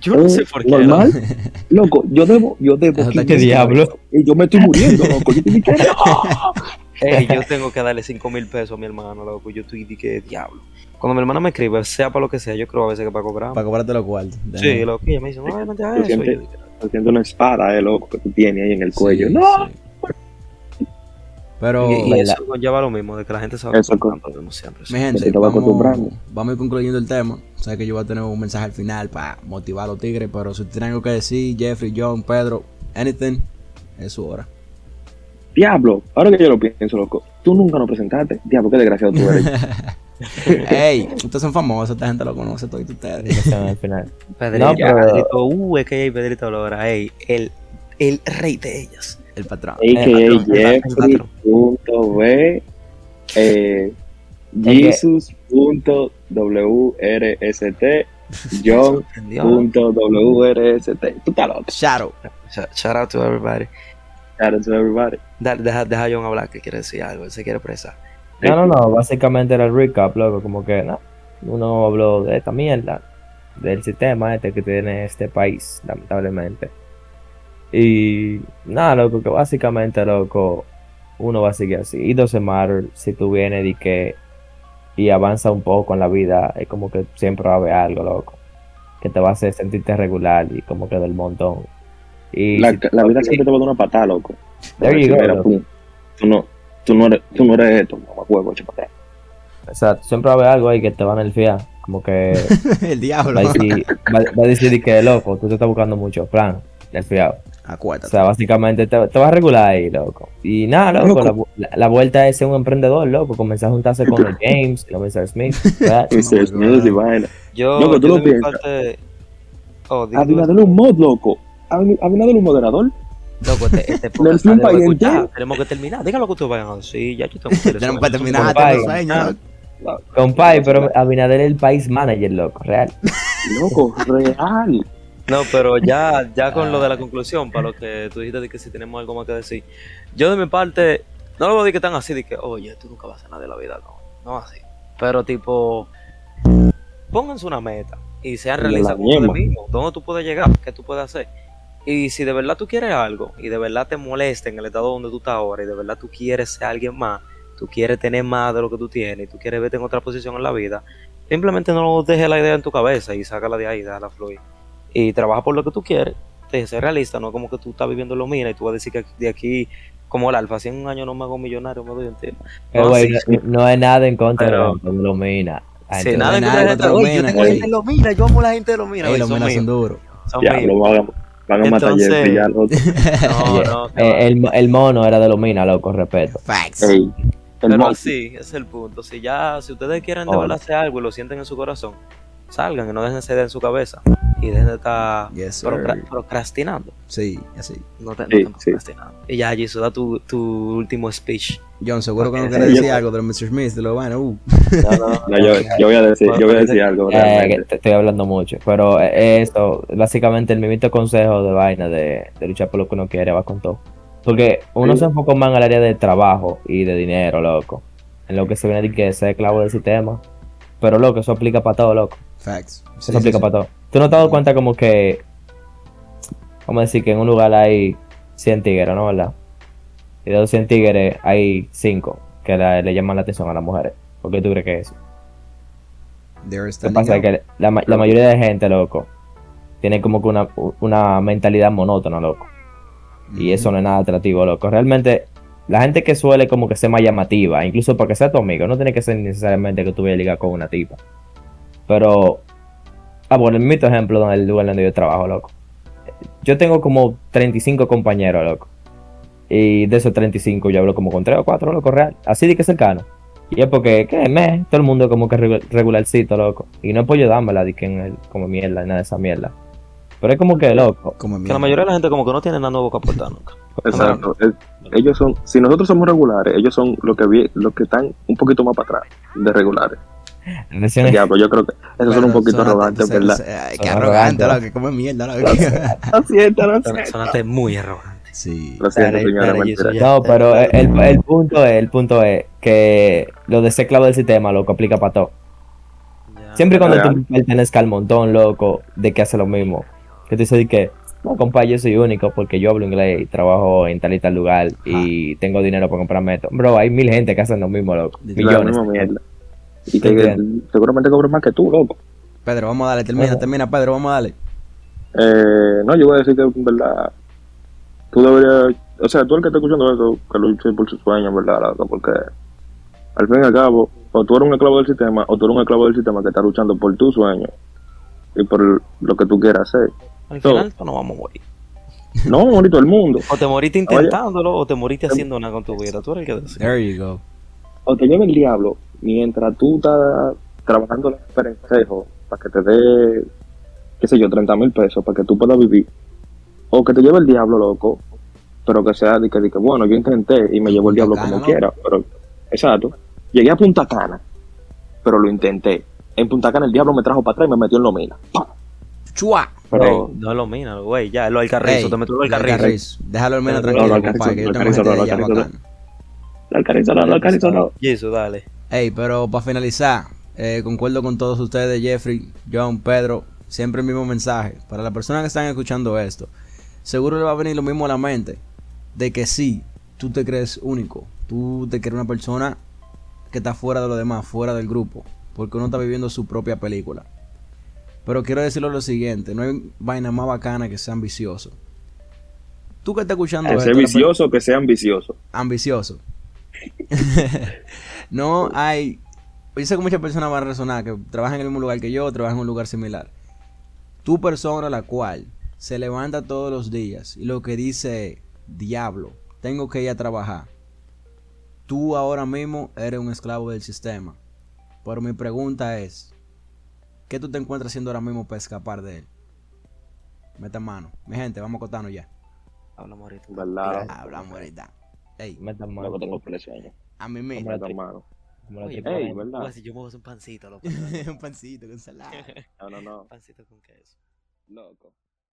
yo no ¿Es sé por qué. ¿Normal? Loco, yo debo, yo debo. Eso está 500 ¿Qué diablo? Y yo me estoy muriendo, loco. Yo estoy que- Ey, yo tengo que darle 5 mil pesos a mi hermano, loco. Yo estoy de que diablo. Cuando mi hermana me escribe, sea para lo que sea, yo creo a veces que para cobrar. Para cobrarte los cuartos. Sí, loco. Y ella me dice, no, vente a Tú eso. Y yo Haciendo una espada, eh, loco, que tú tienes ahí en el cuello. Sí, no, sí. Pero, Y, y eso lleva lo mismo, de que la gente se va Eso acostumbrando, lo mismo siempre. mi gente, te va vamos, vamos a ir concluyendo el tema. O sea que yo voy a tener un mensaje al final para motivar a los tigres. Pero si tienen algo que decir, Jeffrey, John, Pedro, anything, es su hora. diablo. Ahora que yo lo pienso, loco, tú nunca nos presentaste. Diablo, qué desgraciado tú eres. Ey, ustedes son famosos, esta gente lo conoce, todos ustedes. Explicación al final. Pedrito, No, pero- Pedrito, uh, es que hay Pedrito Lora, ey, el, el rey de ellas. El patrón. A.K.A. el patrón, el patrón. Jeffrey.b eh, Jesus.wrst John.wrst Tú estás loco. Shout shout out to everybody. Shout out to everybody. Da- Deja, deja a John hablar, que quiere decir algo, él se quiere expresar. No, no, no, básicamente era el recap, loco, como que no, uno habló de esta mierda, del sistema este que tiene este país, lamentablemente. Y nada, loco, que básicamente, loco, uno va a seguir así. It doesn't matter si tú vienes y que y avanza un poco en la vida, es como que siempre va a haber algo, loco, que te va a hacer sentirte regular y como que del montón. Y La, si- la vida siempre te va a dar una patada, loco. There you go, loco. tú, no, tú, no eres, tú no eres esto, no me acuerdo, atrás. Exacto, siempre va a haber algo ahí que te van a nerfear, como que el diablo. va a decir, va, va a decir que loco, tú te estás buscando mucho, plan, nerfeado. O sea, básicamente te, te vas a regular ahí, loco. Y nada, loco, la, vu- la- la vuelta es ser un emprendedor, loco. Comenzar a juntarse con los James, los Mr. Smith. Mr. Smith y vaina. Yo, Loco, ¿tú yo lo piensas? parte... Oh, un mod, loco. Abin- Abinader es un moderador. Loco, este, este podcast. Tenemos que terminar. Digan lo que ustedes vayan a decir. Ya yo tengo que terminar, sueño. ¿no? Compay, pero Abinader es el país manager, loco, real. Loco, real. No, pero ya, ya con lo de la conclusión, para lo que tú dijiste de que si tenemos algo más que decir. Yo de mi parte, no lo voy a decir que tan así, de que, oye, tú nunca vas a hacer nada de la vida, no, no así. Pero tipo, pónganse una meta y sean realistas con ustedes mismos. ¿Dónde tú puedes llegar? ¿Qué tú puedes hacer? Y si de verdad tú quieres algo y de verdad te molesta en el estado donde tú estás ahora y de verdad tú quieres ser alguien más, tú quieres tener más de lo que tú tienes y tú quieres verte en otra posición en la vida, simplemente no dejes la idea en tu cabeza y sácala de ahí, déjala fluir. Y trabaja por lo que tú quieres, te ser realista, no como que tú estás viviendo en lo mina y tú vas a decir que de aquí, como el alfa, si en un año no me hago millonario, me doy un tiro. Pero, No, güey, sí, no, no es nada en contra Pero- de los mina. Sí, nada en contra de contra la los gente. Oye, Yo minas, tengo gente minas, yo amo la gente de los minas. Ey, oye, los son menas son duros. lo van a, matar a Jeffrey ya. No, no, eh, el, el mono era de los mina, loco, respeto. Facts. Pero sí, ese es el punto. Si ya, si ustedes quieren de hacer algo y lo sienten en su corazón, salgan y no dejen esa idea en su cabeza. Y dejen de estar Yes, sir. procra- procrastinando. Sí, así. No te, no Sí, te sí. procrastinando. Y ya, Jesús, da tu, tu último speech. John, seguro que no quieres decir algo de los Mr. Smith, de los vainas. Uh. No, yo, yo voy a decir, yo voy a decir algo. Eh, que te estoy hablando mucho. Pero eh, esto, básicamente el mismito consejo de vaina de, de luchar por lo que uno quiere va con todo. Porque uno Sí. se enfoca más en el área de trabajo y de dinero, loco. En lo que se viene de que ser clavo del sistema. Pero loco, eso aplica para todo, loco. Facts. Eso aplica para todo. ¿Tú no te has dado cuenta como que, vamos a decir que en un lugar hay 100 tigres, ¿no? ¿Verdad? Y de los 100 tigres hay 5 que la- le llaman la atención a las mujeres. ¿Por qué tú crees que es eso? Lo que pasa es que la, ma- la mayoría de gente, loco, tiene como que una, una mentalidad monótona, loco. Y eso no es nada atractivo, loco. Realmente, la gente que suele como que ser más llamativa, incluso porque sea tu amigo, no tiene que ser necesariamente que tú vayas a ligar con una tipa. Pero, ah, bueno, el mito ejemplo donde el lugar donde yo trabajo, loco. Yo tengo como 35 compañeros, loco. Y de esos 35 yo hablo como con 3 o 4, loco, real. Así de que cercano. Y es porque, ¿qué? Me, todo el mundo como que regu- regularcito, loco. Y no es por yo dármela de que en el, como mierda, nada de esa mierda. Pero es como que, loco. Como Que mierda. la mayoría de la gente como que no tiene nada nuevo que aportar nunca. Exacto. Es- ellos son, si nosotros somos regulares, ellos son los que vi- los que están un poquito más para atrás de regulares. Ya, pues yo creo que esos son un poquito se- ¿verdad? Qué arrogante, arrogantes. loco, que come mierda. Lo siento, lo Son- siento. Sonaste muy arrogante. Sí. Lo siento, señora, No, pero el, el punto es, el punto es que lo de ser clavo del sistema, loco, aplica para todo. Ya. Siempre cuando tú pertenezcas al montón, loco, de que hace lo mismo. Que tú dices de que, no, compa, yo soy único porque yo hablo inglés y trabajo en tal y tal lugar y tengo dinero para comprarme esto. Bro, hay mil gente que hacen lo mismo, loco. Millones. Y que entiendo. seguramente cobran más que tú, loco. Pedro, vamos a darle, termina, termina, Pedro, vamos a darle. Eh, no, yo voy a decir que en verdad tú deberías, o sea, tú el que está escuchando eso, que lo luche por sus sueños, ¿verdad? loco? Porque al fin y al cabo, o tú eres un esclavo del sistema, o tú eres un esclavo del sistema que está luchando por tu sueño y por lo que tú quieras hacer. Al final pues, no vamos a morir. No, morir todo el mundo. O te moriste intentándolo o te moriste haciendo nada con tu vida. Tú eres el que decide. There you go. O te lleve el diablo mientras tú estás trabajando en el perencejo para que te dé, qué sé yo, 30 mil pesos para que tú puedas vivir. O que te lleve el diablo, loco, pero que sea de que, de que, bueno, yo intenté y me llevó el diablo como ¿no? quiera. Pero, exacto. Llegué a Punta Cana, pero lo intenté. En Punta Cana el diablo me trajo para atrás y me metió en lo mina. ¡Pam! Chua. Pero, No es lo mina, güey. Ya, lo alcarrizo. Ey, te meto lo alcarrizo. Alcarrizo. Déjalo al menos No, no, tranquilo, no, Alcarrizo, compadre, que yo tengo gente no, de allá Alcarrizo, bacana. la alcarizo no, la alcarizo no. Jesús, dale. Ey, pero para finalizar, eh, concuerdo con todos ustedes, Jeffrey, John, Pedro, siempre el mismo mensaje. Para las personas que están escuchando esto, seguro le va a venir lo mismo a la mente, de que sí, tú te crees único, tú te crees una persona que está fuera de lo demás, fuera del grupo, porque uno está viviendo su propia película. Pero quiero decirlo lo siguiente, no hay vaina más bacana que ser ambicioso. Tú que estás escuchando Que esto, sea per- vicioso, que sea ambicioso. ambicioso. no hay. Yo sé que muchas personas van a resonar que trabajan en el mismo lugar que yo, trabajan en un lugar similar. Tu persona, la cual se levanta todos los días y lo que dice, diablo, tengo que ir a trabajar. Tú ahora mismo eres un esclavo del sistema. Pero mi pregunta es, ¿qué tú te encuentras haciendo ahora mismo para escapar de él? Meta mano. Mi gente, vamos a ya. Hablamos ahorita. Hablamos ahorita. Ey, Metan Luego mano. tengo presión. a mí mismo. Hombre, Meta mano. Oye, Ey, ¿verdad? Pues, si yo me voy a hacer un pancito, loco. un pancito con ensalada. No, no, no. pancito con queso. Loco.